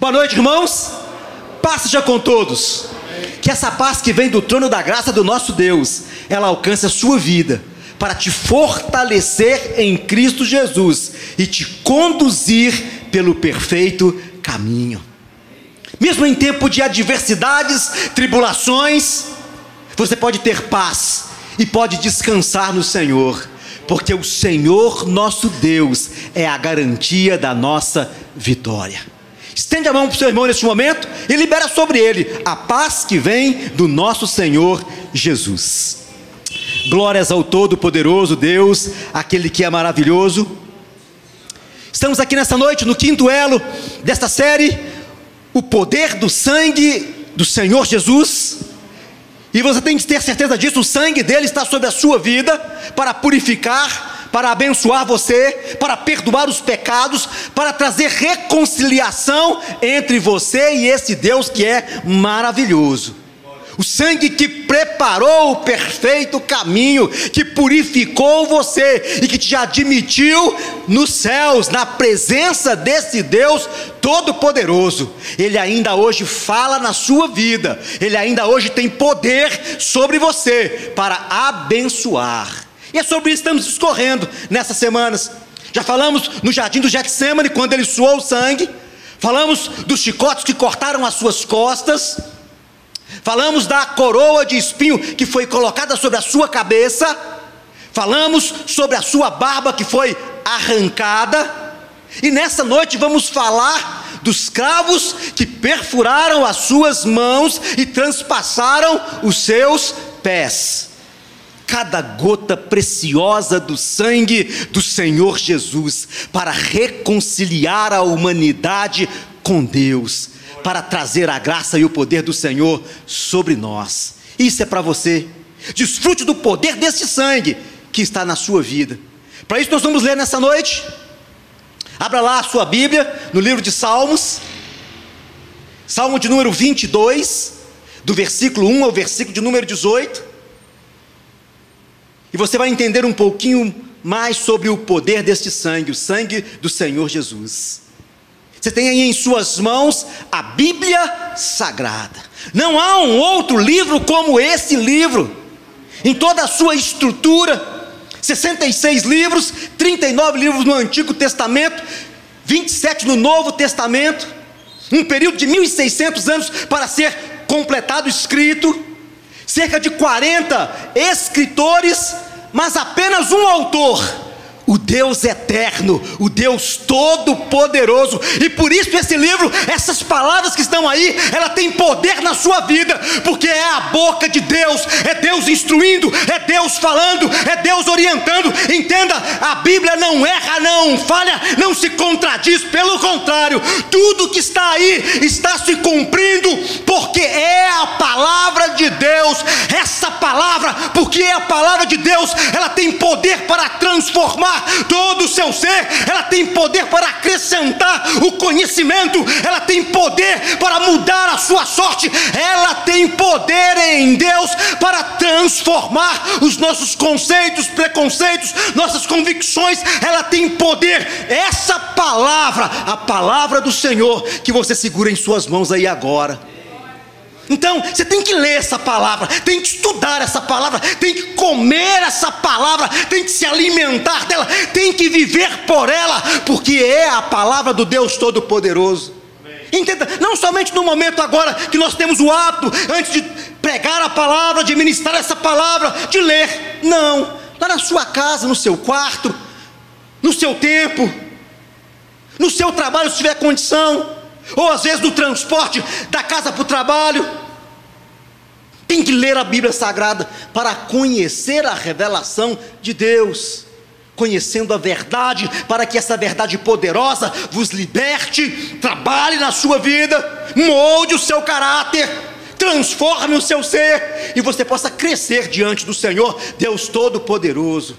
Boa noite, irmãos. Paz seja com todos. Que essa paz que vem do trono da graça do nosso Deus, ela alcance a sua vida para te fortalecer em Cristo Jesus e te conduzir pelo perfeito caminho. Mesmo em tempo de adversidades, tribulações, você pode ter paz e pode descansar no Senhor, porque o Senhor nosso Deus é a garantia da nossa vitória. Estende a mão para o seu irmão neste momento e libera sobre ele a paz que vem do nosso Senhor Jesus. Glórias ao Todo-Poderoso Deus, aquele que é maravilhoso. Estamos aqui nessa noite no quinto elo desta série, o poder do sangue do Senhor Jesus. E você tem que ter certeza disso, o sangue dele está sobre a sua vida para purificar, para abençoar você, para perdoar os pecados, para trazer reconciliação entre você e esse Deus que é maravilhoso. O sangue que preparou o perfeito caminho, que purificou você e que te admitiu nos céus, na presença desse Deus Todo-Poderoso. Ele ainda hoje fala na sua vida, ele ainda hoje tem poder sobre você para abençoar. E é sobre isso que estamos discorrendo nessas semanas. Já falamos no jardim do Getsemane, quando ele suou o sangue. Falamos dos chicotes que cortaram as suas costas. Falamos da coroa de espinho que foi colocada sobre a sua cabeça. Falamos sobre a sua barba que foi arrancada. E nessa noite vamos falar dos cravos que perfuraram as suas mãos e transpassaram os seus pés cada gota preciosa do sangue do Senhor Jesus para reconciliar a humanidade com Deus, para trazer a graça e o poder do Senhor sobre nós. Isso é para você. Desfrute do poder desse sangue que está na sua vida. Para isso nós vamos ler nessa noite. Abra lá a sua Bíblia no livro de Salmos. Salmo de número 22, do versículo 1 ao versículo de número 18. E você vai entender um pouquinho mais sobre o poder deste sangue, o sangue do Senhor Jesus. Você tem aí em suas mãos a Bíblia Sagrada. Não há um outro livro como esse livro, em toda a sua estrutura. 66 livros, 39 livros no Antigo Testamento, 27 no Novo Testamento, um período de 1600 anos para ser completado, escrito cerca de 40 escritores, mas apenas um autor o Deus eterno, o Deus todo-poderoso. E por isso esse livro, essas palavras que estão aí, ela tem poder na sua vida, porque é a boca de Deus, é Deus instruindo, é Deus falando, é Deus orientando. Entenda, a Bíblia não erra, não falha, não se contradiz, pelo contrário, tudo que está aí está se cumprindo, porque é a palavra de Deus. Essa palavra, porque é a palavra de Deus, ela tem poder para transformar todo o seu ser, ela tem poder para acrescentar o conhecimento, ela tem poder para mudar a sua sorte, ela tem poder em Deus para transformar os nossos conceitos, preconceitos, nossas convicções, ela tem poder. Essa palavra, a palavra do Senhor, que você segura em suas mãos aí agora então, você tem que ler essa palavra, tem que estudar essa palavra, tem que comer essa palavra, tem que se alimentar dela, tem que viver por ela, porque é a palavra do Deus Todo-Poderoso. Entenda, não somente no momento agora que nós temos o hábito, antes de pregar a palavra, de ministrar essa palavra, de ler, não, lá na sua casa, no seu quarto, no seu tempo, no seu trabalho, se tiver condição, ou às vezes no transporte da casa para o trabalho. Tem que ler a Bíblia Sagrada para conhecer a revelação de Deus, conhecendo a verdade, para que essa verdade poderosa vos liberte, trabalhe na sua vida, molde o seu caráter, transforme o seu ser e você possa crescer diante do Senhor, Deus Todo-Poderoso.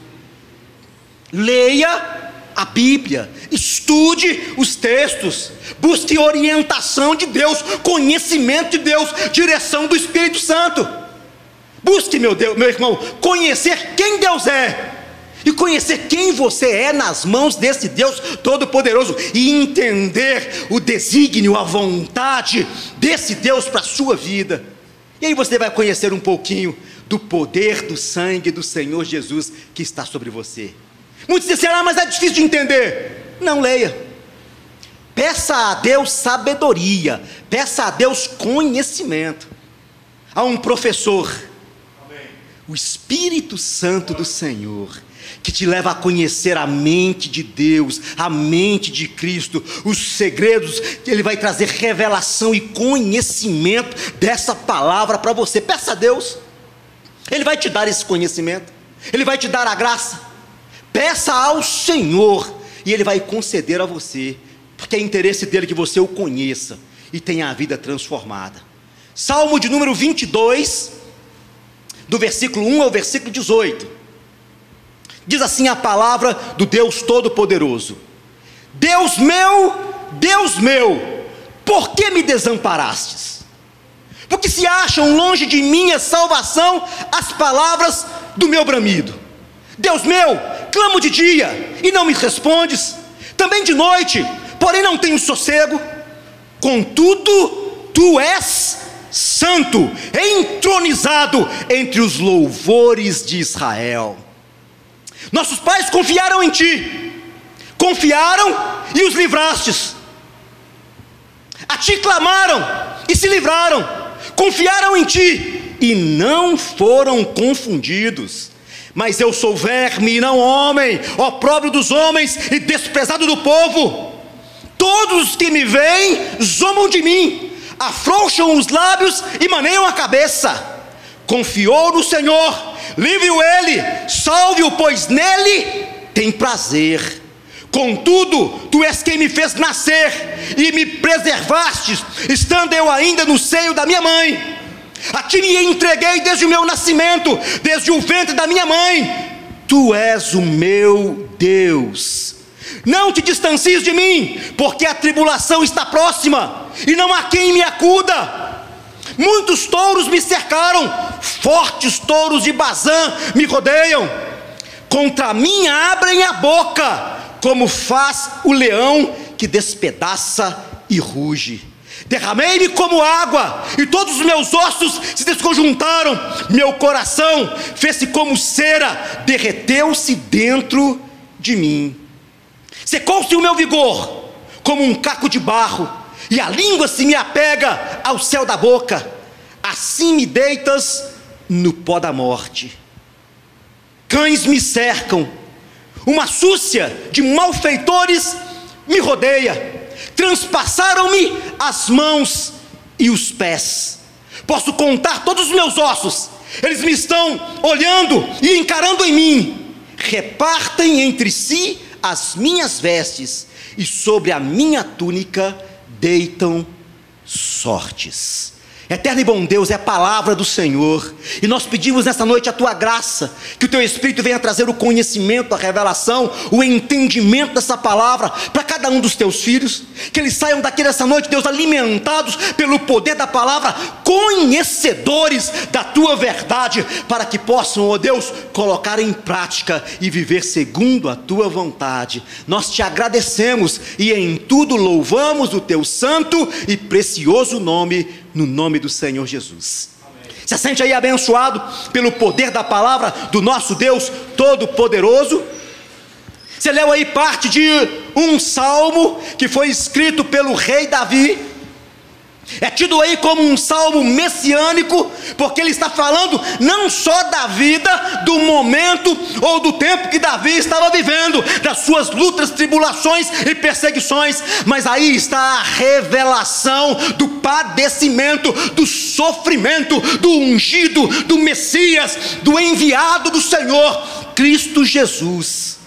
Leia a Bíblia, estude os textos, busque orientação de Deus, conhecimento de Deus, direção do Espírito Santo. Busque, meu Deus, meu irmão, conhecer quem Deus é. e conhecer quem você é nas mãos desse Deus Todo-Poderoso e entender o desígnio, a vontade desse Deus para a sua vida. E aí você vai conhecer um pouquinho do poder do sangue do Senhor Jesus que está sobre você. Muitos dizem, ah, mas é difícil de entender. Não leia. Peça a Deus sabedoria, peça a Deus conhecimento. Há um professor, o Espírito Santo do Senhor, que te leva a conhecer a mente de Deus, a mente de Cristo, os segredos, Ele vai trazer revelação e conhecimento dessa palavra para você. Peça a Deus, Ele vai te dar esse conhecimento, Ele vai te dar a graça. Peça ao Senhor e Ele vai conceder a você, porque é interesse dele que você o conheça e tenha a vida transformada. Salmo de número 22, do versículo 1 ao versículo 18. Diz assim a palavra do Deus Todo-Poderoso: Deus meu, Deus meu, por que me desamparastes? Porque se acham longe de minha salvação as palavras do meu bramido. Deus meu, clamo de dia e não me respondes, também de noite, porém não tenho sossego. Contudo, tu és santo, entronizado entre os louvores de Israel. Nossos pais confiaram em ti, confiaram e os livrastes. A ti clamaram e se livraram, confiaram em ti e não foram confundidos. Mas eu sou verme e não homem, opróbrio dos homens e desprezado do povo. Todos os que me veem zombam de mim, afrouxam os lábios e maneiam a cabeça. Confiou no Senhor livre-o ele, salve-o, pois nele tem prazer. Contudo, tu és quem me fez nascer e me preservastes, estando eu ainda no seio da minha mãe. A ti me entreguei desde o meu nascimento, desde o ventre da minha mãe. Tu és o meu Deus. Não te distancies de mim, porque a tribulação está próxima e não há quem me acuda. Muitos touros me cercaram, fortes touros de Bazã me rodeiam. Contra mim abrem a boca, como faz o leão que despedaça e ruge. Derramei-me como água, e todos os meus ossos se desconjuntaram, meu coração fez-se como cera, derreteu-se dentro de mim. Secou-se o meu vigor, como um caco de barro, e a língua se me apega ao céu da boca, assim me deitas no pó da morte. Cães me cercam, uma súcia de malfeitores me rodeia, transpassaram-me as mãos e os pés. Posso contar todos os meus ossos, eles me estão olhando e encarando em mim. Repartem entre si as minhas vestes, e sobre a minha túnica deitam sortes. Eterno e bom Deus, é a palavra do Senhor, e nós pedimos nessa noite a tua graça, que o teu Espírito venha trazer o conhecimento, a revelação, o entendimento dessa palavra para cada um dos teus filhos, que eles saiam daqui nessa noite, Deus, alimentados pelo poder da palavra, conhecedores da tua verdade, para que possam, ó Deus, colocar em prática e viver segundo a tua vontade. Nós te agradecemos e em tudo louvamos o teu santo e precioso nome no nome do Senhor Jesus. Amém. Se sente aí abençoado pelo poder da palavra do nosso Deus Todo-Poderoso. Você leu aí parte de um salmo que foi escrito pelo rei Davi é tido aí como um salmo messiânico, porque ele está falando não só da vida, do momento ou do tempo que Davi estava vivendo, das suas lutas, tribulações e perseguições, mas aí está a revelação do padecimento, do sofrimento, do ungido, do Messias, do enviado do Senhor, Cristo Jesus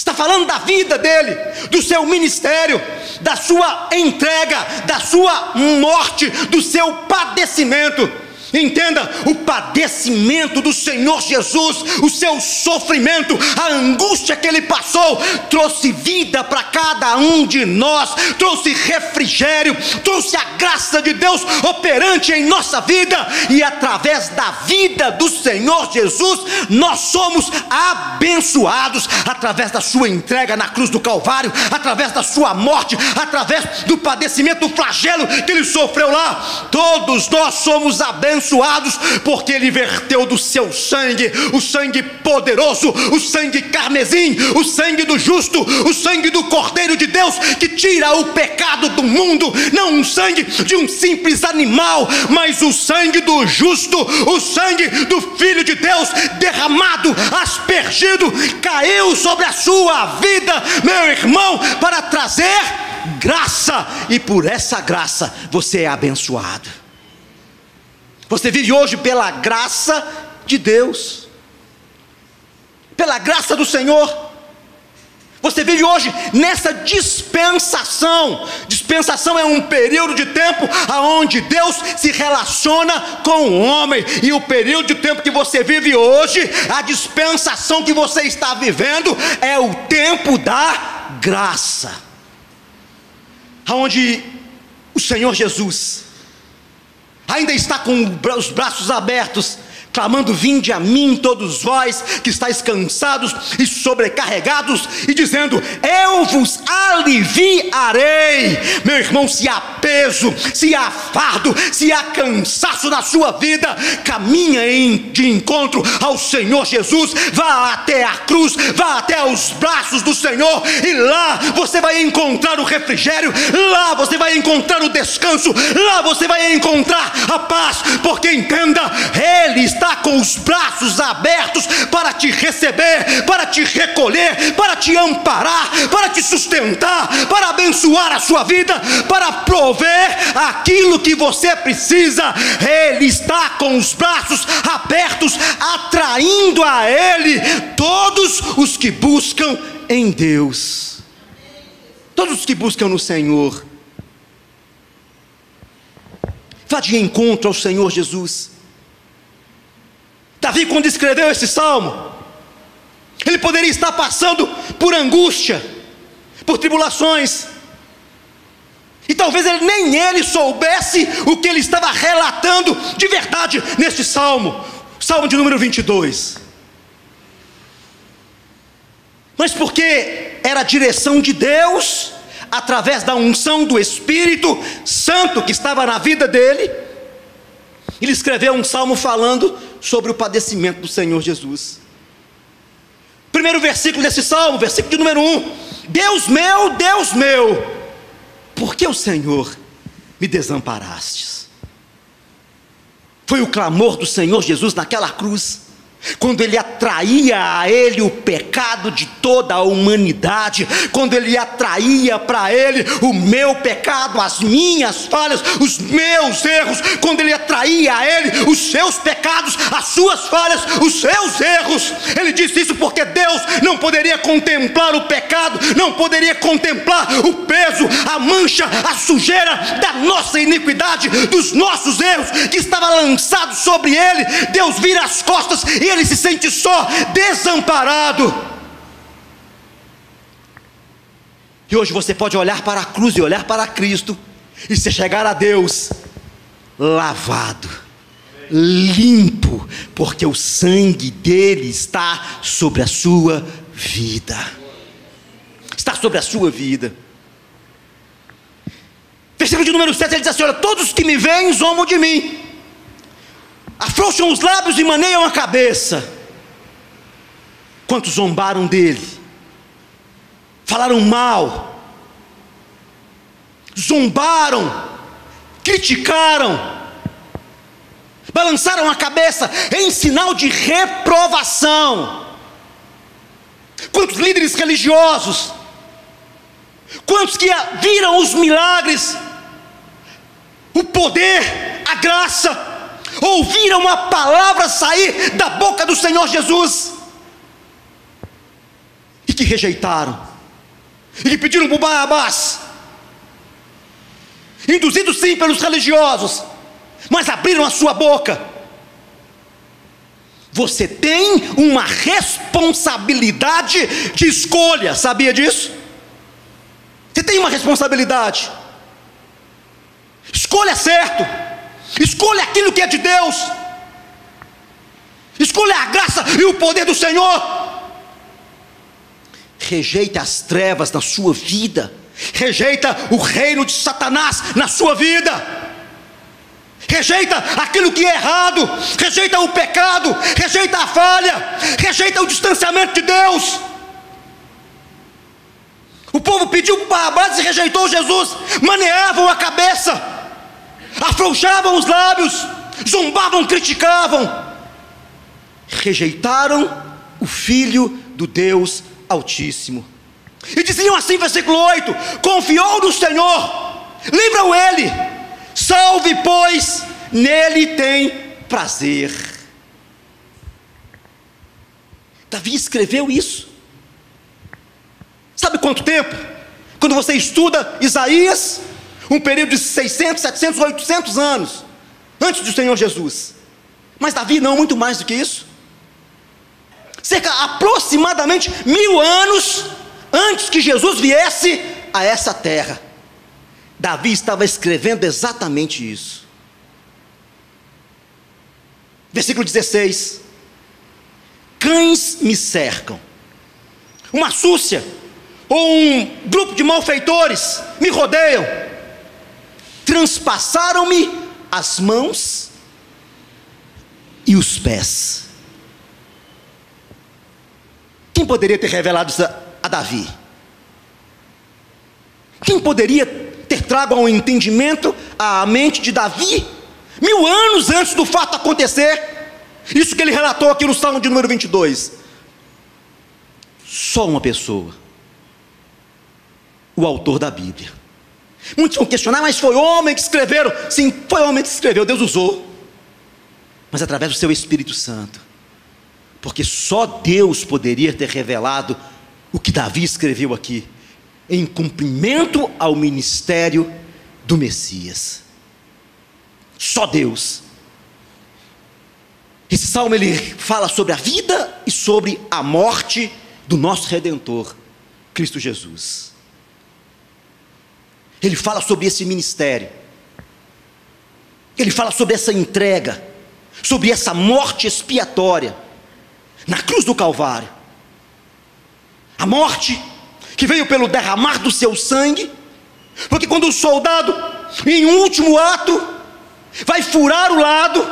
está falando da vida dele, do seu ministério, da sua entrega, da sua morte, do seu padecimento. Entenda o padecimento do Senhor Jesus, o seu sofrimento, a angústia que ele passou, trouxe vida para cada um de nós, trouxe refrigério, trouxe a graça de Deus operante em nossa vida, e através da vida do Senhor Jesus, nós somos abençoados através da sua entrega na cruz do Calvário, através da sua morte, através do padecimento, do flagelo que ele sofreu lá. Todos nós somos abençoados abençoados, porque Ele verteu do seu sangue, o sangue poderoso, o sangue carmesim, o sangue do justo, o sangue do Cordeiro de Deus, que tira o pecado do mundo, não um sangue de um simples animal, mas o sangue do justo, o sangue do Filho de Deus, derramado, aspergido, caiu sobre a sua vida, meu irmão, para trazer graça, e por essa graça você é abençoado. Você vive hoje pela graça de Deus, pela graça do Senhor. Você vive hoje nessa dispensação. Dispensação é um período de tempo aonde Deus se relaciona com o homem. E o período de tempo que você vive hoje, a dispensação que você está vivendo é o tempo da graça. Aonde o Senhor Jesus ainda está com os braços abertos clamando: Vinde a mim, todos vós que estáis cansados e sobrecarregados, e dizendo: Eu vos aliviarei. Meu irmão, se há peso, se há fardo, se há cansaço na sua vida, caminha em, de encontro ao Senhor Jesus, vá até a cruz, vá até os braços do Senhor, e lá você vai encontrar o refrigério, lá você vai encontrar o descanso, lá você vai encontrar a paz, porque entenda, Ele está está com os braços abertos para te receber, para te recolher, para te amparar, para te sustentar, para abençoar a sua vida, para prover aquilo que você precisa. Ele está com os braços abertos, atraindo a Ele todos os que buscam em Deus. Todos os que buscam no Senhor. Vá de encontro ao Senhor Jesus. Davi, quando escreveu esse salmo, ele poderia estar passando por angústia, por tribulações, e talvez ele, nem ele soubesse o que ele estava relatando de verdade neste salmo, salmo de número 22. Mas porque era a direção de Deus, através da unção do Espírito Santo que estava na vida dele, ele escreveu um salmo falando sobre o padecimento do Senhor Jesus. Primeiro versículo desse salmo, versículo de número 1: Deus meu, Deus meu, por que o Senhor me desamparastes? Foi o clamor do Senhor Jesus naquela cruz quando ele atraía a ele o pecado de toda a humanidade, quando ele atraía para ele o meu pecado, as minhas falhas, os meus erros, quando ele atraía a ele os seus pecados, as suas falhas, os seus erros. Ele disse isso porque Deus não poderia contemplar o pecado, não poderia contemplar o peso, a mancha, a sujeira da nossa iniquidade, dos nossos erros que estava lançado sobre ele. Deus vira as costas e ele se sente só, desamparado. E hoje você pode olhar para a cruz e olhar para Cristo, e se chegar a Deus, lavado, limpo, porque o sangue dele está sobre a sua vida. Está sobre a sua vida. Versículo de número 7 ele diz assim: Olha, todos que me veem zombam de mim afrouxam os lábios e maneiam a cabeça. Quantos zombaram dele, falaram mal, zombaram, criticaram, balançaram a cabeça em sinal de reprovação. Quantos líderes religiosos, quantos que viram os milagres, o poder, a graça, ouviram a palavra sair da boca do Senhor Jesus e que rejeitaram, e que pediram por Barrabás, induzidos sim pelos religiosos, mas abriram a sua boca. Você tem uma responsabilidade de escolha, sabia disso? Você tem uma responsabilidade. Escolha certo, escolha aquilo que é de Deus, escolha a graça e o poder do Senhor. Rejeita as trevas na sua vida, rejeita o reino de Satanás na sua vida. Rejeita aquilo que é errado, rejeita o pecado, rejeita a falha, rejeita o distanciamento de Deus. O povo pediu Barrabás e rejeitou Jesus, maneavam a cabeça, afrouxavam os lábios, zombavam, criticavam, rejeitaram o Filho do Deus Altíssimo. E diziam assim, versículo 8: Confiou no Senhor, livram ele, salve, pois, nele tem prazer. Davi escreveu isso. Sabe quanto tempo? Quando você estuda Isaías, um período de 600, 700, 800 anos antes do Senhor Jesus. Mas Davi não, muito mais do que isso. Cerca aproximadamente mil anos antes que Jesus viesse a essa terra. Davi estava escrevendo exatamente isso. Versículo 16: Cães me cercam, uma súcia ou um grupo de malfeitores me rodeiam, transpassaram-me as mãos e os pés. Quem poderia ter revelado isso a Davi? Quem poderia ter trago ao entendimento à mente de Davi, mil anos antes do fato acontecer? Isso que ele relatou aqui no Salmo de número 22. Só uma pessoa o autor da Bíblia. Muitos vão questionar, mas foi homem que escreveram. Sim, foi homem que escreveu, Deus usou. Mas através do seu Espírito Santo. Porque só Deus poderia ter revelado o que Davi escreveu aqui, em cumprimento ao ministério do Messias. Só Deus. Esse salmo ele fala sobre a vida e sobre a morte do nosso redentor, Cristo Jesus. Ele fala sobre esse ministério. Ele fala sobre essa entrega, sobre essa morte expiatória na cruz do Calvário. A morte que veio pelo derramar do seu sangue, porque quando o soldado, em um último ato, vai furar o lado,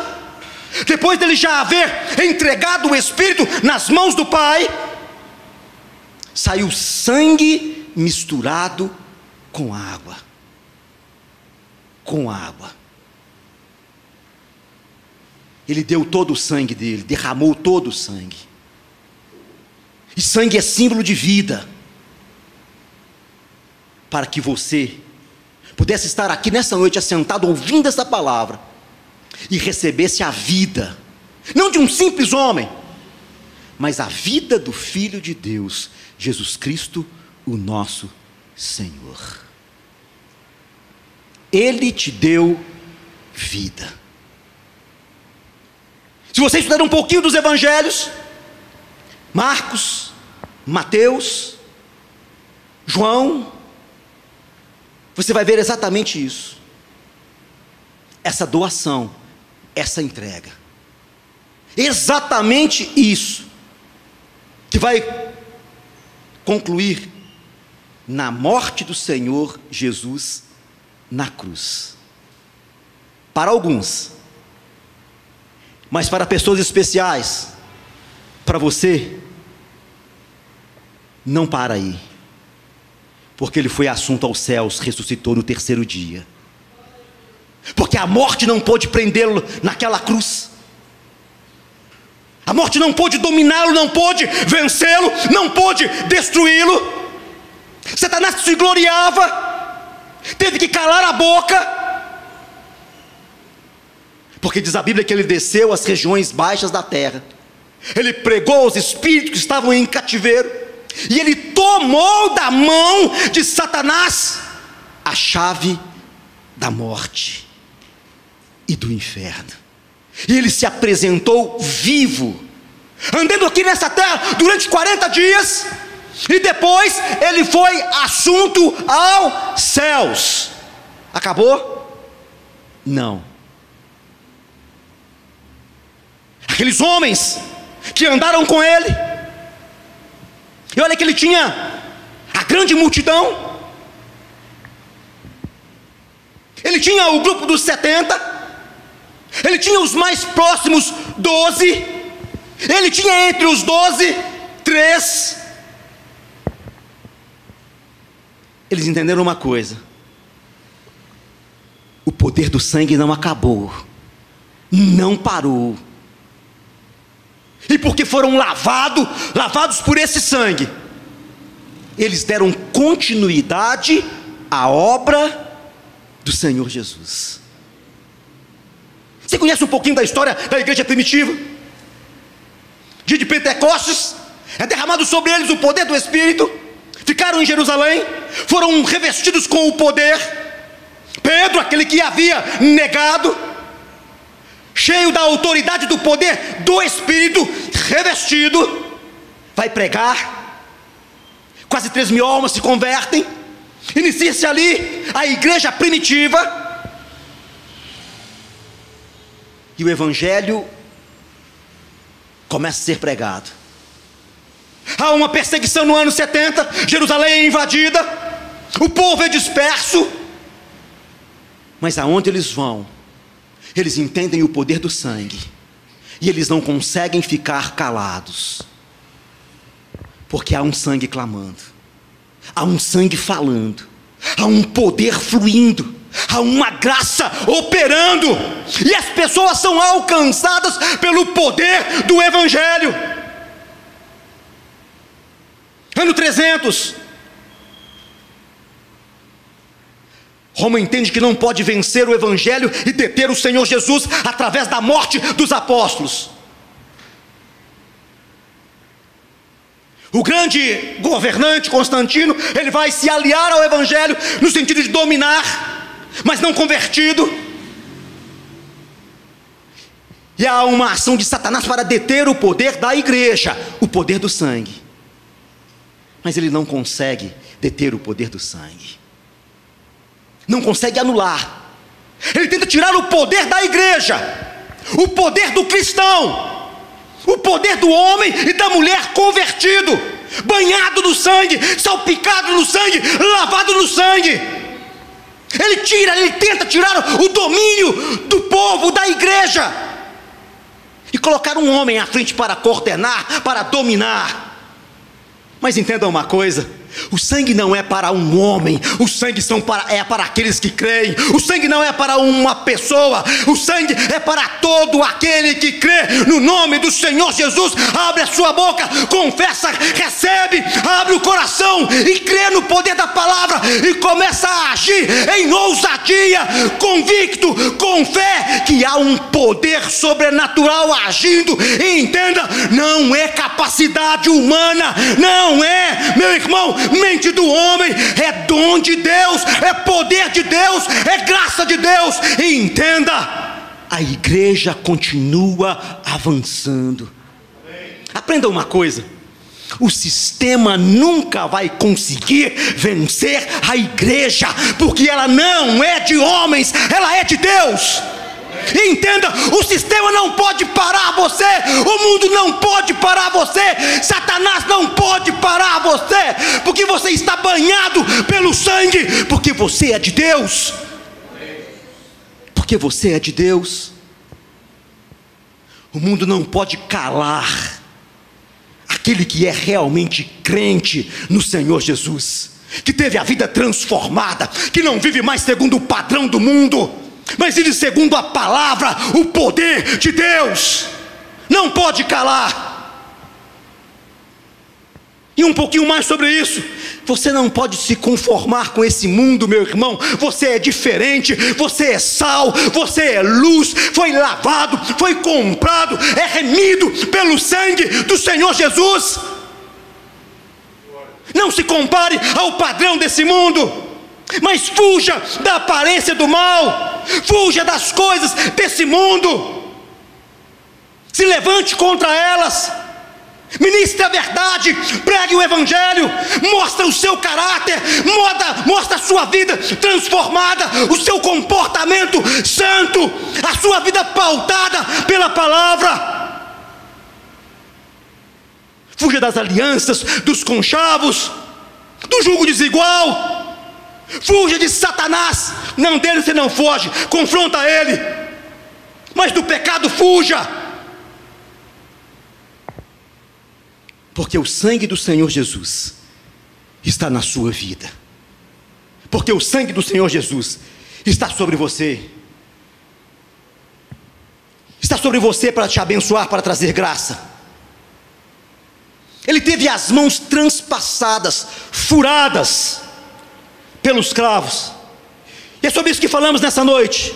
depois dele já haver entregado o Espírito nas mãos do Pai, saiu sangue misturado com água. Com água. Ele deu todo o sangue dele, derramou todo o sangue. E sangue é símbolo de vida. Para que você pudesse estar aqui nessa noite assentado ouvindo essa palavra e recebesse a vida, não de um simples homem, mas a vida do Filho de Deus, Jesus Cristo, o nosso Senhor. Ele te deu vida. Se você estudar um pouquinho dos evangelhos, Marcos, Mateus, João, você vai ver exatamente isso. Essa doação, essa entrega. Exatamente isso que vai concluir na morte do Senhor Jesus na cruz. Para alguns, mas para pessoas especiais, para você, não para aí, porque ele foi assunto aos céus, ressuscitou no terceiro dia, porque a morte não pôde prendê-lo naquela cruz. A morte não pôde dominá-lo, não pôde vencê-lo, não pôde destruí-lo. Satanás se gloriava teve que calar a boca, porque diz a Bíblia que ele desceu às regiões baixas da terra, ele pregou aos espíritos que estavam em cativeiro, e ele tomou da mão de Satanás a chave da morte. e do inferno. E ele se apresentou vivo, andando aqui nessa terra durante 40 dias, e depois ele foi assunto aos céus. Acabou? Não. Aqueles homens que andaram com ele, e olha que ele tinha a grande multidão, ele tinha o grupo dos 70, ele tinha os mais próximos 12, ele tinha entre os 12 três. Eles entenderam uma coisa: o poder do sangue não acabou, não parou. E porque foram lavados, lavados por esse sangue, eles deram continuidade à obra do Senhor Jesus. Você conhece um pouquinho da história da igreja primitiva? Dia de Pentecostes, é derramado sobre eles o poder do Espírito, ficaram em Jerusalém, foram revestidos com o poder. Pedro, aquele que havia negado, cheio da autoridade do poder do Espírito, revestido, vai pregar. Quase três mil almas se convertem. Inicia-se ali a igreja primitiva. E o Evangelho começa a ser pregado. Há uma perseguição no ano 70, Jerusalém é invadida, o povo é disperso. Mas aonde eles vão, eles entendem o poder do sangue, e eles não conseguem ficar calados, porque há um sangue clamando, há um sangue falando, há um poder fluindo, há uma graça operando, e as pessoas são alcançadas pelo poder do Evangelho. Ano 300, Roma entende que não pode vencer o Evangelho e deter o Senhor Jesus através da morte dos apóstolos. O grande governante Constantino, ele vai se aliar ao Evangelho no sentido de dominar, mas não convertido. E há uma ação de Satanás para deter o poder da igreja, o poder do sangue. Mas ele não consegue deter o poder do sangue não consegue anular. Ele tenta tirar o poder da igreja, o poder do cristão, o poder do homem e da mulher convertido, banhado no sangue, salpicado no sangue, lavado no sangue. Ele tira, ele tenta tirar o domínio do povo, da igreja, e colocar um homem à frente para coordenar, para dominar. Mas entendam uma coisa: o sangue não é para um homem, o sangue são para, é para aqueles que creem. O sangue não é para uma pessoa, o sangue é para todo aquele que crê no nome do Senhor Jesus. Abre a sua boca, confessa, recebe, abre o coração e crê no poder da palavra e começa a agir em ousadia, convicto, com fé que há um poder sobrenatural agindo. E entenda, não é capacidade humana, não é, meu irmão, mente do homem, é dom de Deus, é poder de Deus, é graça de Deus. E entenda, a igreja continua avançando. Aprenda uma coisa: o sistema nunca vai conseguir vencer a igreja, porque ela não é de homens, ela é de Deus. Entenda, o sistema não pode parar você, o mundo não pode parar você, Satanás não pode parar você, porque você está banhado pelo sangue, porque você é de Deus. Porque você é de Deus. O mundo não pode calar aquele que é realmente crente no Senhor Jesus, que teve a vida transformada, que não vive mais segundo o padrão do mundo mas ele segundo a palavra, o poder de Deus, não pode calar. E um pouquinho mais sobre isso. Você não pode se conformar com esse mundo, meu irmão. Você é diferente, você é sal, você é luz, foi lavado, foi comprado, é remido pelo sangue do Senhor Jesus. Não se compare ao padrão desse mundo, mas fuja da aparência do mal. Fuja das coisas desse mundo, se levante contra elas. Ministre a verdade, pregue o Evangelho, mostra o seu caráter, mostra, mostra a sua vida transformada, o seu comportamento santo, a sua vida pautada pela palavra. Fuja das alianças, dos conchavos, do julgo desigual. Fuja de Satanás, não dele você não foge, confronta ele. Mas do pecado fuja. Porque o sangue do Senhor Jesus está na sua vida. Porque o sangue do Senhor Jesus está sobre você. Está sobre você para te abençoar, para trazer graça. Ele teve as mãos transpassadas, furadas pelos cravos. E é sobre isso que falamos nessa noite.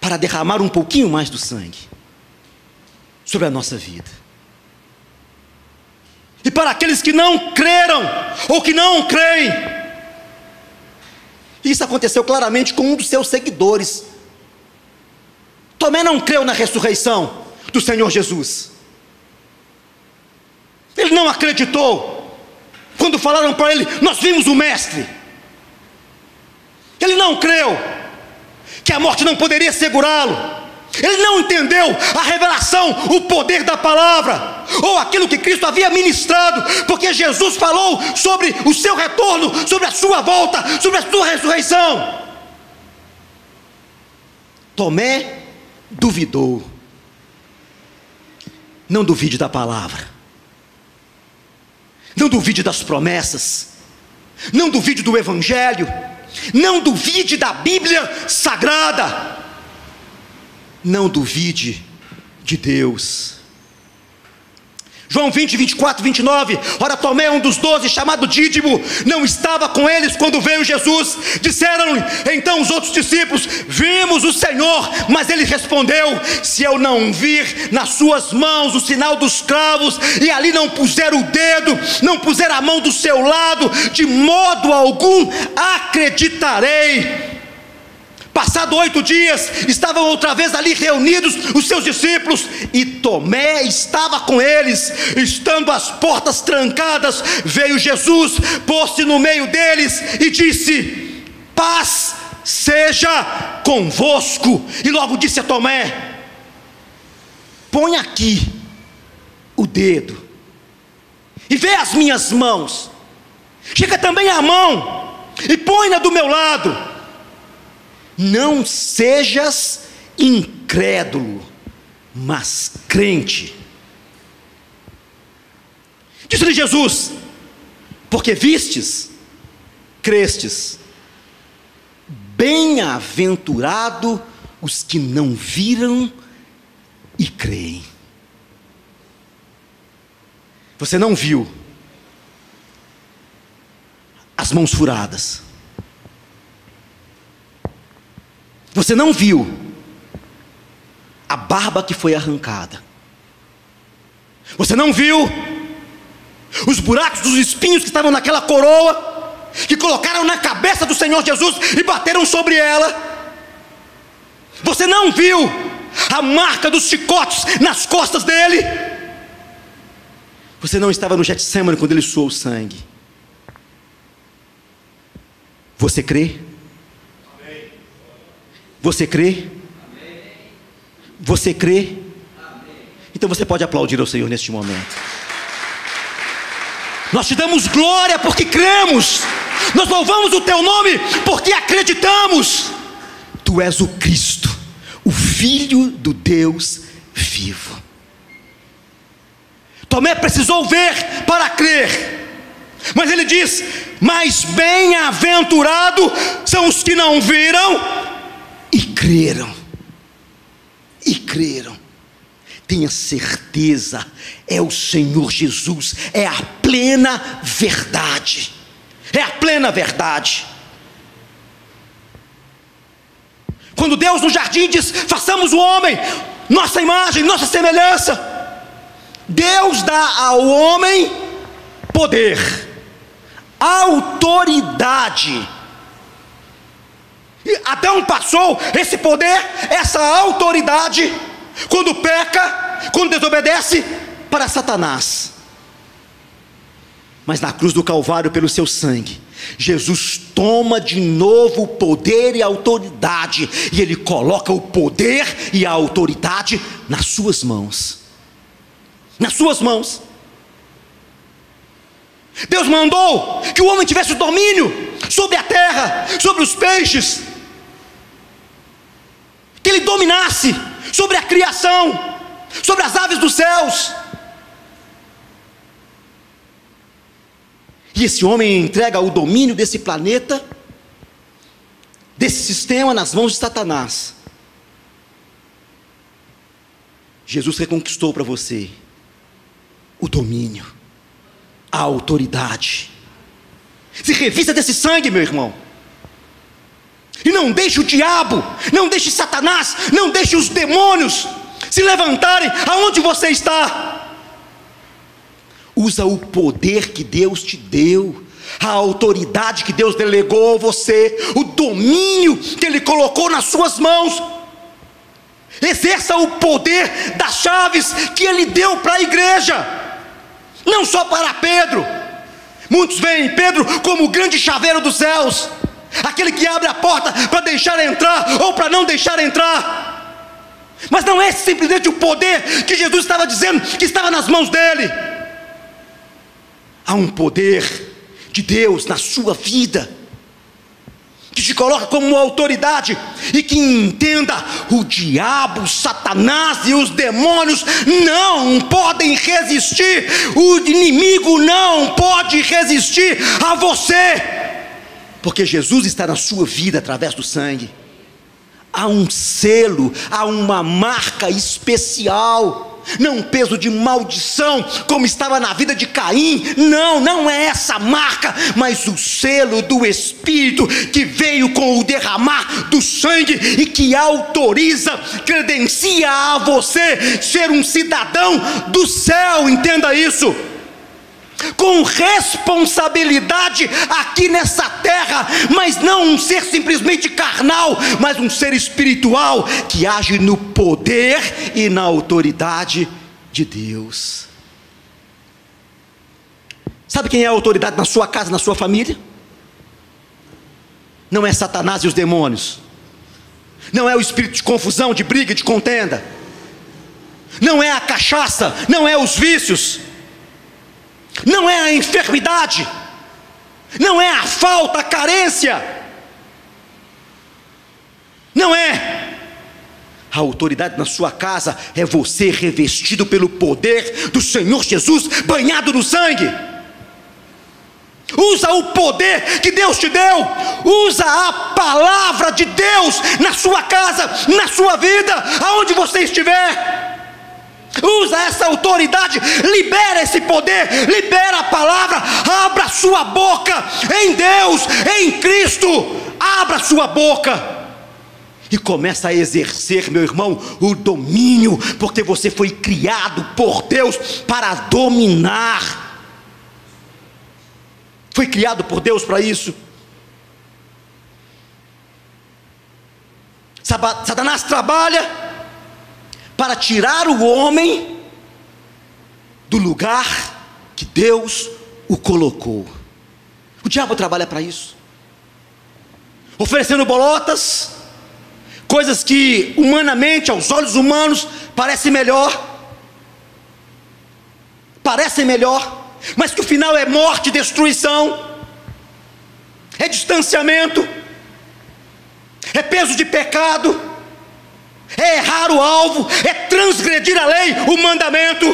Para derramar um pouquinho mais do sangue sobre a nossa vida. E para aqueles que não creram ou que não creem. Isso aconteceu claramente com um dos seus seguidores. Tomé não creu na ressurreição do Senhor Jesus. Ele não acreditou quando falaram para ele: Nós vimos o Mestre. Ele não creu que a morte não poderia segurá-lo. Ele não entendeu a revelação, o poder da palavra, ou aquilo que Cristo havia ministrado, porque Jesus falou sobre o seu retorno, sobre a sua volta, sobre a sua ressurreição. Tomé duvidou. Não duvide da palavra, não duvide das promessas, não duvide do Evangelho, não duvide da Bíblia Sagrada. Não duvide de Deus. João 20, 24, 29. Ora, Tomé, um dos doze, chamado Dídimo, não estava com eles quando veio Jesus. Disseram-lhe então os outros discípulos: Vimos o Senhor. Mas ele respondeu: Se eu não vir nas suas mãos o sinal dos cravos, e ali não puser o dedo, não puser a mão do seu lado, de modo algum acreditarei. Passado oito dias, estavam outra vez ali reunidos os seus discípulos, e Tomé estava com eles, estando as portas trancadas, veio Jesus, pôs-se no meio deles e disse: Paz seja convosco. E logo disse a Tomé: Põe aqui o dedo, e vê as minhas mãos, chega também a mão, e põe-na do meu lado não sejas incrédulo, mas crente. Disse-lhe Jesus: Porque vistes, crestes. Bem-aventurado os que não viram e creem. Você não viu as mãos furadas Você não viu a barba que foi arrancada. Você não viu os buracos dos espinhos que estavam naquela coroa, que colocaram na cabeça do Senhor Jesus e bateram sobre ela. Você não viu a marca dos chicotes nas costas dele. Você não estava no Getsemane quando ele suou o sangue. Você crê? Você crê? Você crê? Então você pode aplaudir ao Senhor neste momento. Nós te damos glória porque cremos. Nós louvamos o teu nome porque acreditamos. Tu és o Cristo, o Filho do Deus vivo. Tomé precisou ver para crer. Mas ele diz: Mais bem-aventurado são os que não viram creram. E creram. Tenha certeza, é o Senhor Jesus, é a plena verdade. É a plena verdade. Quando Deus no jardim diz: façamos o homem, nossa imagem, nossa semelhança. Deus dá ao homem poder, autoridade E Adão passou esse poder, essa autoridade, quando peca, quando desobedece, para Satanás. Mas na cruz do Calvário, pelo seu sangue, Jesus toma de novo o poder e a autoridade, e ele coloca o poder e a autoridade nas suas mãos. Nas suas mãos. Deus mandou que o homem tivesse o domínio sobre a terra, sobre os peixes, que ele dominasse sobre a criação, sobre as aves dos céus. E esse homem entrega o domínio desse planeta, desse sistema, nas mãos de Satanás. Jesus reconquistou para você o domínio, a autoridade. Se revista desse sangue, meu irmão. E não deixe o diabo, não deixe Satanás, não deixe os demônios se levantarem aonde você está. Usa o poder que Deus te deu, a autoridade que Deus delegou a você, o domínio que Ele colocou nas suas mãos. Exerça o poder das chaves que Ele deu para a igreja, não só para Pedro. Muitos veem Pedro como o grande chaveiro dos céus, aquele que abre a porta para deixar entrar ou para não deixar entrar. Mas não é simplesmente o poder que Jesus estava dizendo que estava nas mãos dele. Há um poder de Deus na sua vida, que te coloca como uma autoridade e que entenda: o diabo, Satanás e os demônios não podem resistir, o inimigo não pode resistir a você, porque Jesus está na sua vida através do sangue. Há um selo, há uma marca especial. Não um peso de maldição, como estava na vida de Caim, não, não é essa marca, mas o selo do Espírito que veio com o derramar do sangue e que autoriza, credencia a você ser um cidadão do céu, entenda isso com responsabilidade aqui nessa terra, mas não um ser simplesmente carnal, mas um ser espiritual que age no poder e na autoridade de Deus. Sabe quem é a autoridade na sua casa, na sua família? Não é Satanás e os demônios, não é o espírito de confusão, de briga, de contenda, não é a cachaça, não é os vícios não é a enfermidade, não é a falta, a carência, não é. A autoridade na sua casa é você revestido pelo poder do Senhor Jesus, banhado no sangue. Usa o poder que Deus te deu, usa a palavra de Deus na sua casa, na sua vida, aonde você estiver. Usa essa autoridade, libera esse poder, libera a palavra, abra sua boca em Deus, em Cristo, abra sua boca e começa a exercer, meu irmão, o domínio, porque você foi criado por Deus para dominar. Foi criado por Deus para isso. Satanás trabalha para tirar o homem do lugar que Deus o colocou. O diabo trabalha para isso, oferecendo bolotas, coisas que humanamente, aos olhos humanos, parecem melhor, parecem melhor, mas que o final é morte, destruição, é distanciamento, é peso de pecado é errar o alvo, é transgredir a lei, o mandamento.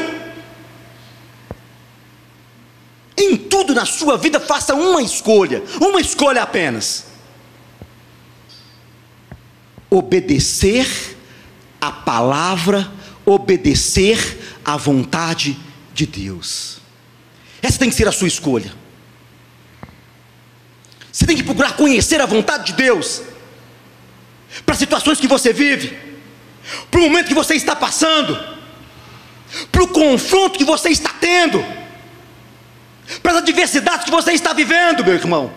Em tudo na sua vida, faça uma escolha, uma escolha apenas: obedecer a palavra, obedecer à vontade de Deus. Essa tem que ser a sua escolha. Você tem que procurar conhecer a vontade de Deus para situações que você vive para o momento que você está passando, para o confronto que você está tendo, para as adversidades que você está vivendo, meu irmão.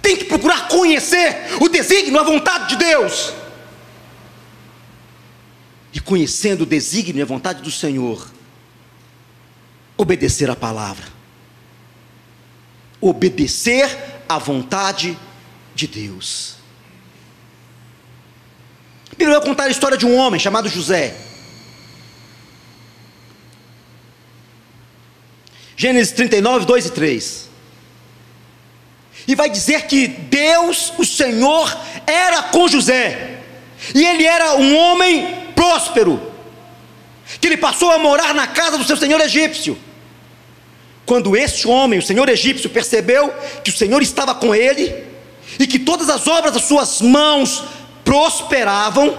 tem que procurar conhecer o desígnio, a vontade de Deus. E conhecendo o desígnio e a vontade do Senhor, obedecer a palavra. Obedecer à vontade de Deus. Bíblia vai contar a história de um homem chamado José. Gênesis 39, 2 e 3. E vai dizer que Deus, o Senhor, era com José. E ele era um homem próspero. Que ele passou a morar na casa do seu senhor egípcio. Quando este homem, o senhor egípcio, percebeu que o Senhor estava com ele e que todas as obras das suas mãos prosperavam,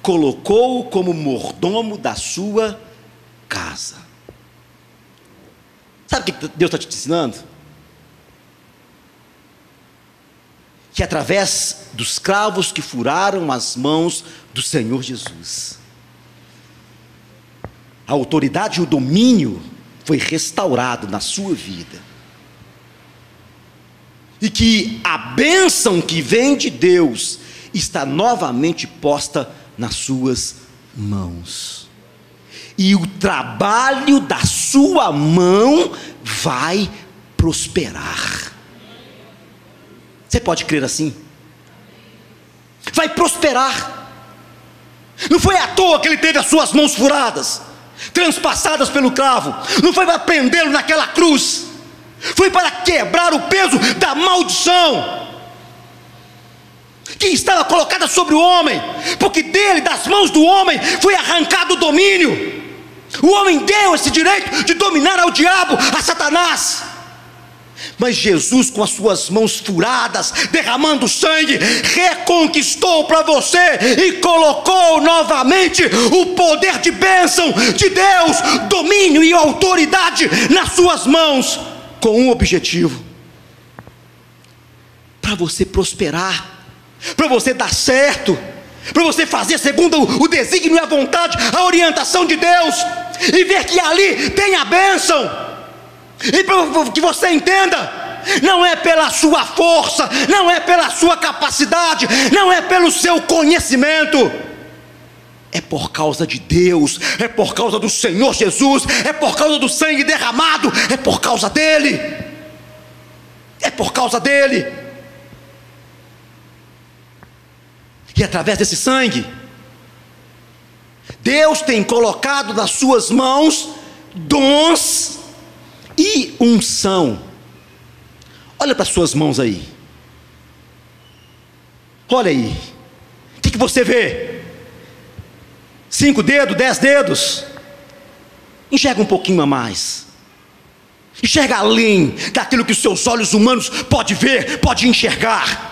colocou-o como mordomo da sua casa. Sabe o que Deus está te ensinando? Que através dos cravos que furaram as mãos do Senhor Jesus, a autoridade e o domínio foi restaurado na sua vida. E que a bênção que vem de Deus está novamente posta nas suas mãos. E o trabalho da sua mão vai prosperar. Você pode crer assim? Vai prosperar. Não foi à toa que ele teve as suas mãos furadas transpassadas pelo cravo, não foi para prendê-lo naquela cruz, foi para quebrar o peso da maldição que estava colocada sobre o homem, porque dele, das mãos do homem, foi arrancado o domínio. O homem deu esse direito de dominar ao diabo, a Satanás. Mas Jesus, com as suas mãos furadas, derramando sangue, reconquistou para você e colocou novamente o poder de bênção de Deus, domínio e autoridade nas suas mãos, com um objetivo: para você prosperar, para você dar certo, para você fazer segundo o desígnio e a vontade, a orientação de Deus, e ver que ali tem a bênção. E para que você entenda, não é pela sua força, não é pela sua capacidade, não é pelo seu conhecimento, é por causa de Deus, é por causa do Senhor Jesus, é por causa do sangue derramado, é por causa dele, é por causa dele. E através desse sangue, Deus tem colocado nas suas mãos dons e unção. Olha para as suas mãos aí. Olha aí. O que, que você vê? Cinco dedos, dez dedos. Enxerga um pouquinho a mais. Enxerga além daquilo que os seus olhos humanos pode ver, pode enxergar.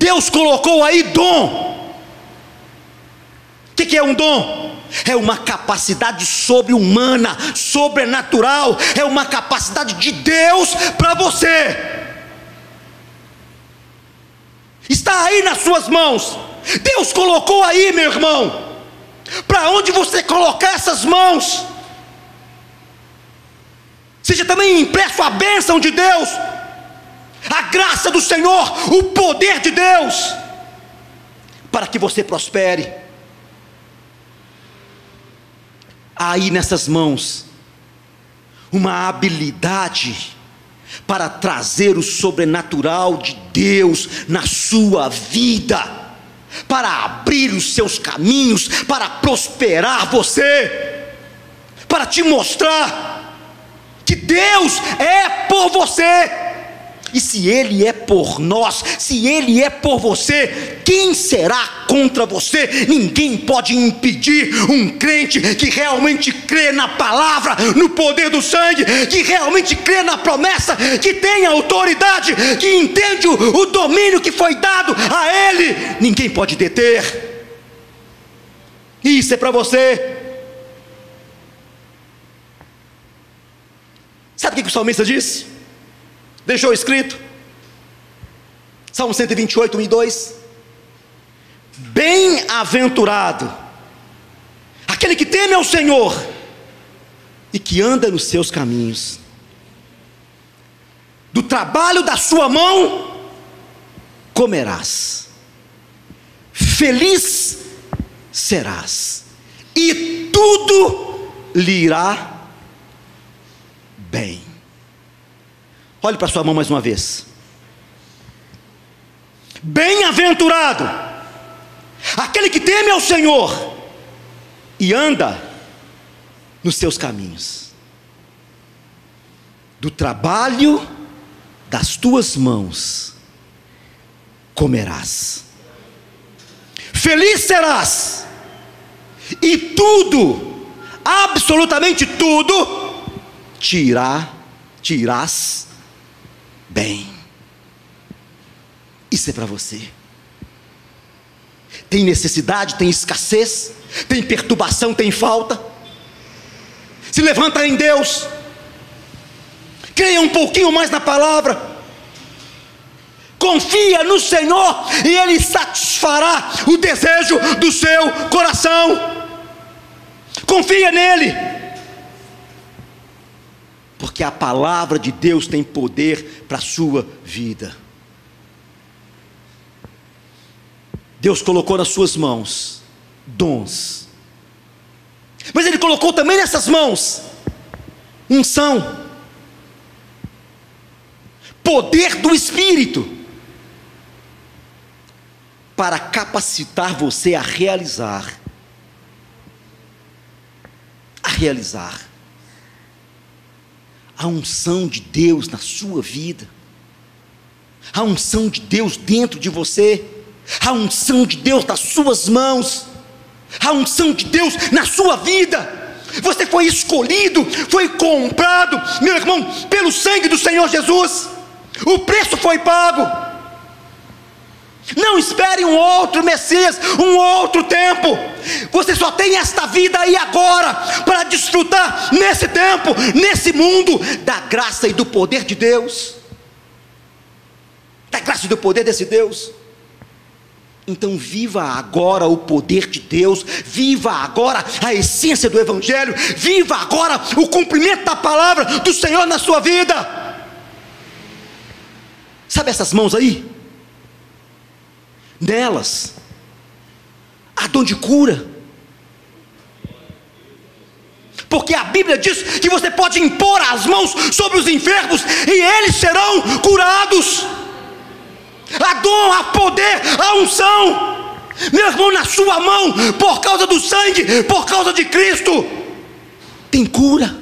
Deus colocou aí dom. O que, é um dom? é uma capacidade sobre-humana, sobrenatural, é uma capacidade de Deus para você. Está aí nas suas mãos. Deus colocou aí, meu irmão. Para onde você colocar essas mãos, seja também impresso a bênção de Deus, a graça do Senhor, o poder de Deus, para que você prospere aí nessas mãos uma habilidade para trazer o sobrenatural de Deus na sua vida, para abrir os seus caminhos, para prosperar você, para te mostrar que Deus é por você. E se Ele é por nós, se Ele é por você, quem será contra você? Ninguém pode impedir um crente que realmente crê na palavra, no poder do sangue, que realmente crê na promessa, que tem autoridade, que entende o, o domínio que foi dado a Ele. Ninguém pode deter. Isso é para você. Sabe o que o salmista disse? Deixou escrito. Salmo 128, 1 e 2. Bem-aventurado aquele que teme ao Senhor e que anda nos seus caminhos. do trabalho da sua mão comerás. Feliz serás, e tudo lhe irá bem. Olhe para sua mão mais uma vez. Bem-aventurado aquele que teme ao Senhor e anda nos seus caminhos. Do trabalho das tuas mãos comerás. Feliz serás, e tudo, absolutamente tudo, te irá, te irás bem. Isso é para você. Tem necessidade, tem escassez, tem perturbação, tem falta. Se levanta em Deus. Creia um pouquinho mais na palavra. Confia no Senhor e Ele satisfará o desejo do seu coração. Confia nele. Porque a palavra de Deus tem poder para a sua vida. Deus colocou nas suas mãos dons. Mas Ele colocou também nessas mãos unção, poder do Espírito, para capacitar você a realizar. A realizar a unção de Deus na sua vida, a unção de Deus dentro de você a unção de Deus nas suas mãos, a unção de Deus na sua vida. Você foi escolhido, foi comprado, meu irmão, pelo sangue do Senhor Jesus. O preço foi pago. Não espere um outro Messias, um outro tempo. Você só tem esta vida aí agora para desfrutar nesse tempo, nesse mundo, da graça e do poder de Deus. Da graça e do poder desse Deus. Então, viva agora o poder de Deus, viva agora a essência do Evangelho, viva agora o cumprimento da palavra do Senhor na sua vida. Sabe essas mãos aí? Nelas, há dom de cura. Porque a Bíblia diz que você pode impor as mãos sobre os enfermos e eles serão curados a dom, a poder, a unção. Meu irmão, na sua mão, por causa do sangue, por causa de Cristo, tem cura,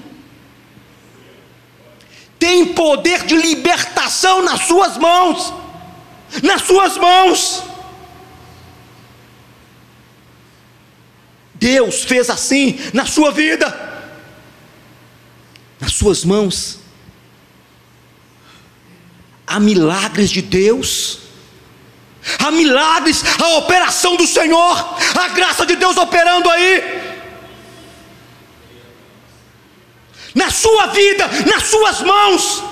tem poder de libertação nas suas mãos, nas suas mãos. Deus fez assim na sua vida, nas suas mãos. Há milagres de Deus, há milagres, a operação do Senhor, a graça de Deus operando aí. Na sua vida, nas suas mãos,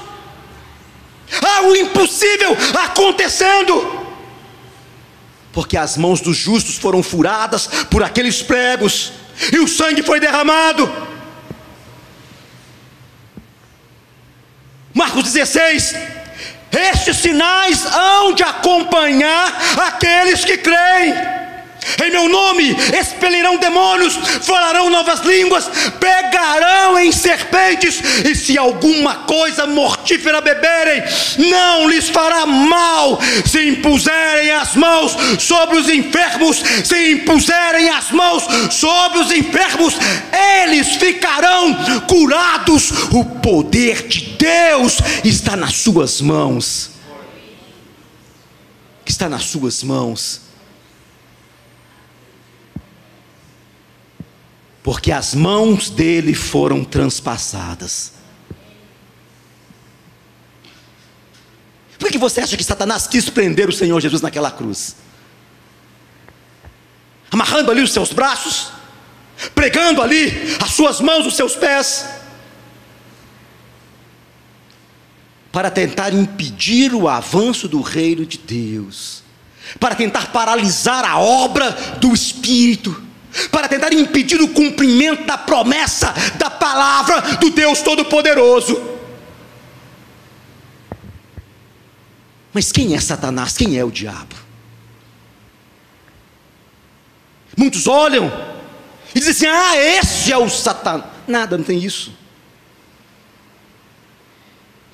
há o impossível acontecendo, porque as mãos dos justos foram furadas por aqueles pregos, e o sangue foi derramado. Marcos 16, estes sinais hão de acompanhar aqueles que creem. Em meu nome expelirão demônios, falarão novas línguas, pegarão em serpentes, e se alguma coisa mortífera beberem, não lhes fará mal. Se impuserem as mãos sobre os enfermos, se impuserem as mãos sobre os enfermos, eles ficarão curados. O poder de Deus está nas suas mãos. Está nas suas mãos. Porque as mãos dele foram transpassadas. Por que você acha que Satanás quis prender o Senhor Jesus naquela cruz? Amarrando ali os seus braços, pregando ali as suas mãos, os seus pés, para tentar impedir o avanço do reino de Deus, para tentar paralisar a obra do Espírito para tentar impedir o cumprimento da promessa da palavra do Deus Todo-Poderoso. Mas quem é Satanás? Quem é o diabo? Muitos olham e dizem assim: ah, esse é o Satanás. Nada, não tem isso.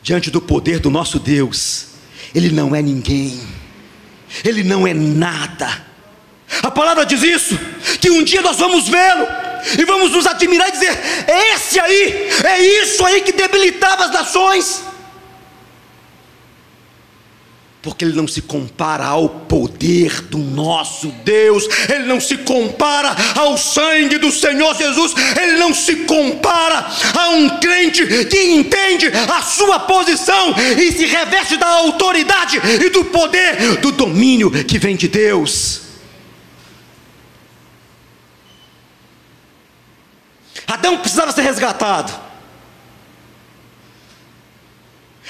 Diante do poder do nosso Deus, Ele não é ninguém, Ele não é nada. A palavra diz isso, que um dia nós vamos vê-lo, e vamos nos admirar e dizer: esse aí, é isso aí que debilitava as nações porque ele não se compara ao poder do nosso Deus, ele não se compara ao sangue do Senhor Jesus, ele não se compara a um crente que entende a sua posição e se reveste da autoridade e do poder, do domínio que vem de Deus. Adão precisava ser resgatado.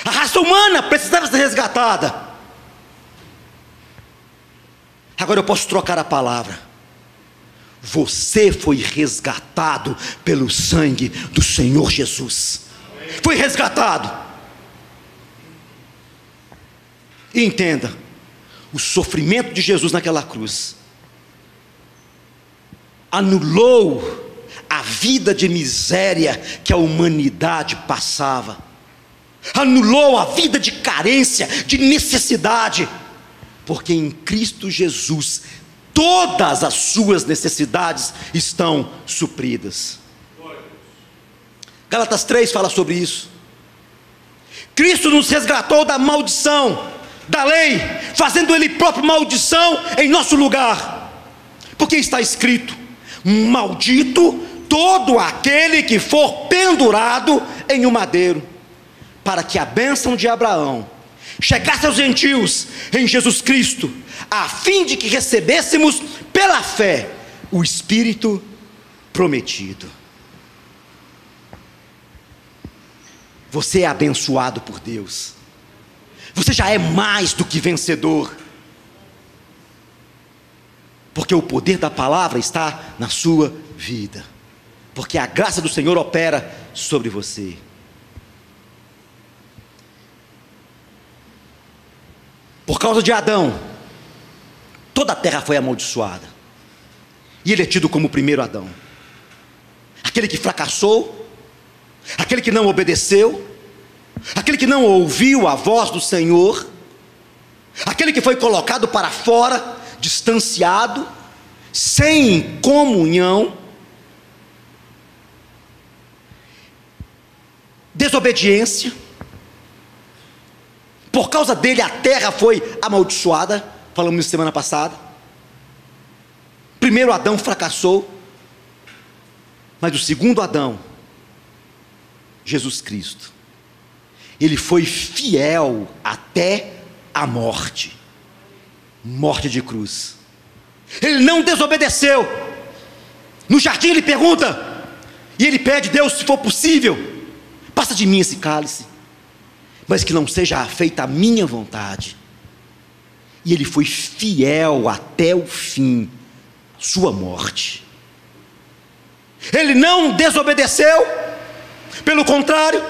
A raça humana precisava ser resgatada. Agora eu posso trocar a palavra. Você foi resgatado pelo sangue do Senhor Jesus. Foi resgatado. E entenda: o sofrimento de Jesus naquela cruz anulou a vida de miséria que a humanidade passava, anulou a vida de carência, de necessidade porque em Cristo Jesus todas as suas necessidades estão supridas. Galatas 3 fala sobre isso. Cristo nos resgatou da maldição, da lei, fazendo Ele próprio maldição em nosso lugar, porque está escrito: Maldito todo aquele que for pendurado em um madeiro, para que a bênção de Abraão chegasse aos gentios em Jesus Cristo, a fim de que recebêssemos pela fé o Espírito prometido. Você é abençoado por Deus. Você já é mais do que vencedor. Porque o poder da palavra está na sua vida. Porque a graça do Senhor opera sobre você. Por causa de Adão, toda a terra foi amaldiçoada. E ele é tido como o primeiro Adão. Aquele que fracassou, aquele que não obedeceu, aquele que não ouviu a voz do Senhor, aquele que foi colocado para fora, distanciado, sem comunhão, desobediência, por causa dele a terra foi amaldiçoada, falamos isso semana passada. Primeiro Adão fracassou, mas o segundo Adão, Jesus Cristo, ele foi fiel até a morte morte de cruz. Ele não desobedeceu. No jardim ele pergunta, e ele pede, Deus, se for possível, passa de mim esse cálice mas que não seja feita a minha vontade. E ele foi fiel até o fim, sua morte. Ele não desobedeceu, pelo contrário,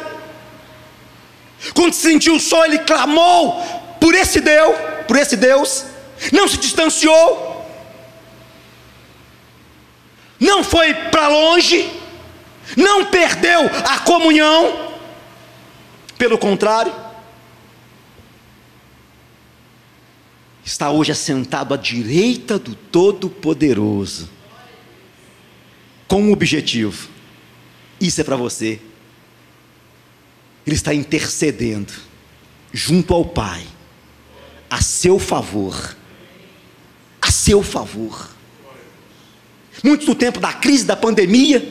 quando se sentiu só, ele clamou por esse Deus, por esse Deus, não se distanciou, não foi para longe, não perdeu a comunhão, pelo contrário, está hoje assentado à direita do Todo-Poderoso, com um objetivo: isso é para você. Ele está intercedendo junto ao Pai, a seu favor. Seu favor. Muitos do tempo da crise da pandemia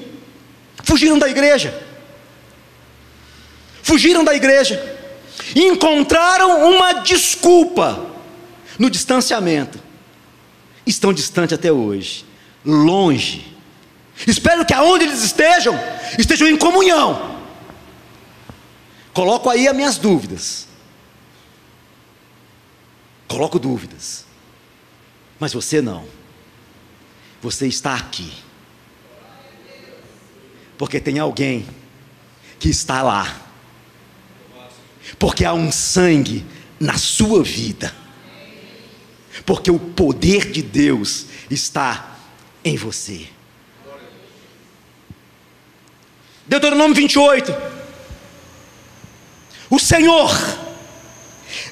fugiram da igreja fugiram da igreja, encontraram uma desculpa no distanciamento, estão distantes até hoje, longe. Espero que aonde eles estejam, estejam em comunhão. Coloco aí as minhas dúvidas. Coloco dúvidas. Mas você não. Você está aqui. Porque tem alguém que está lá porque há um sangue na sua vida, porque o poder de Deus está em você. Deuteronômio 28. O Senhor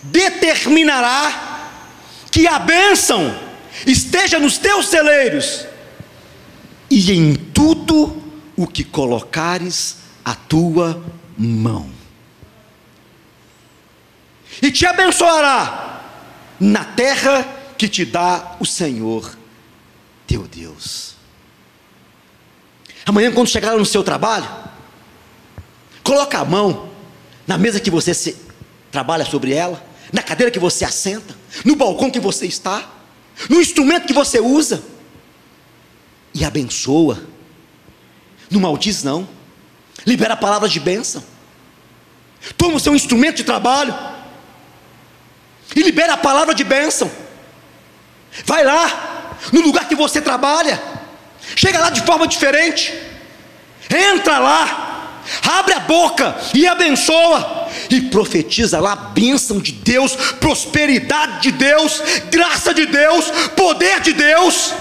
determinará que a bênção esteja nos teus celeiros e em tudo o que colocares a tua mão. E te abençoará na terra que te dá o Senhor teu Deus. Amanhã, quando chegar no seu trabalho, coloca a mão na mesa que você trabalha sobre ela, na cadeira que você assenta, no balcão que você está, no instrumento que você usa, e abençoa. Não maldiz, não. Libera palavras de bênção. Toma o seu instrumento de trabalho e libera a palavra de bênção. Vai lá, no lugar que você trabalha, chega lá de forma diferente, entra lá, abre a boca e abençoa, e profetiza lá a bênção de Deus, prosperidade de Deus, graça de Deus, poder de Deus,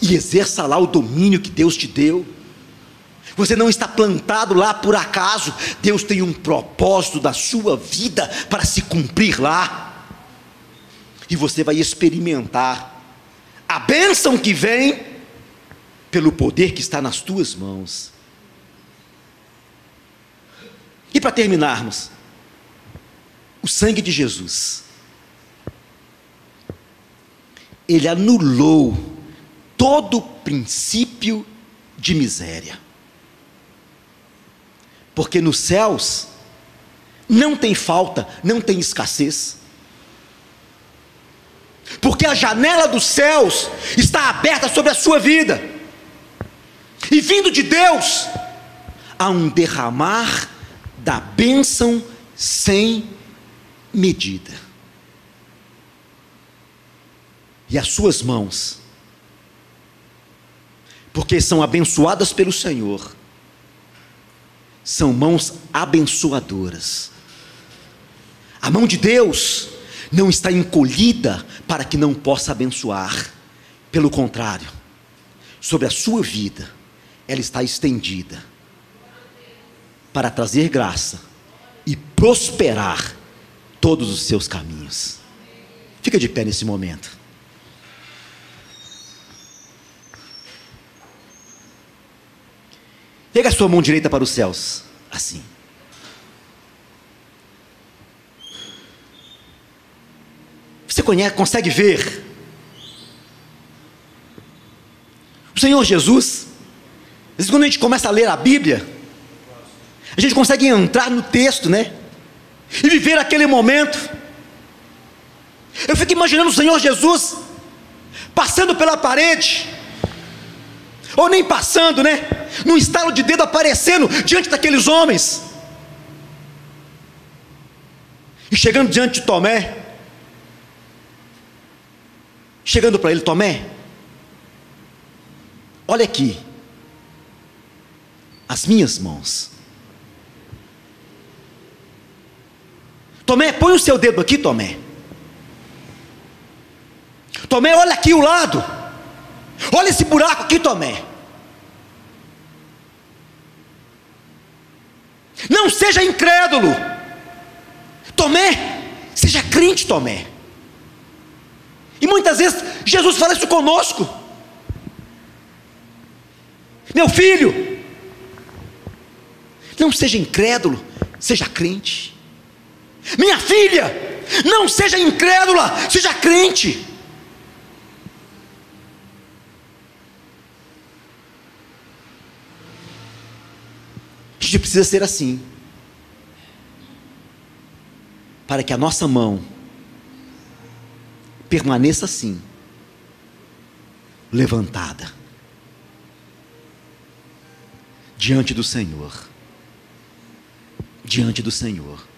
e exerça lá o domínio que Deus te deu. Você não está plantado lá por acaso. Deus tem um propósito da sua vida para se cumprir lá. E você vai experimentar a bênção que vem pelo poder que está nas tuas mãos. E para terminarmos, o sangue de Jesus, ele anulou todo princípio de miséria. Porque nos céus não tem falta, não tem escassez. Porque a janela dos céus está aberta sobre a sua vida. E vindo de Deus, há um derramar da bênção sem medida. E as suas mãos, porque são abençoadas pelo Senhor, são mãos abençoadoras. A mão de Deus não está encolhida para que não possa abençoar, pelo contrário, sobre a sua vida, ela está estendida para trazer graça e prosperar todos os seus caminhos. Fica de pé nesse momento. Pega a sua mão direita para os céus, assim. Você conhece, consegue ver o Senhor Jesus? Quando a gente começa a ler a Bíblia, a gente consegue entrar no texto, né? E viver aquele momento. Eu fico imaginando o Senhor Jesus passando pela parede, ou nem passando, né? Num estalo de dedo aparecendo diante daqueles homens. E chegando diante de Tomé, chegando para ele, Tomé, olha aqui, as minhas mãos. Tomé, põe o seu dedo aqui, Tomé. Tomé, olha aqui o lado. Olha esse buraco aqui, Tomé. Não seja incrédulo. Tomé, seja crente, Tomé. E muitas vezes Jesus fala isso conosco. Meu filho, não seja incrédulo, seja crente. Minha filha, não seja incrédula, seja crente. A gente precisa ser assim, para que a nossa mão permaneça assim, levantada, diante do Senhor. Diante do Senhor.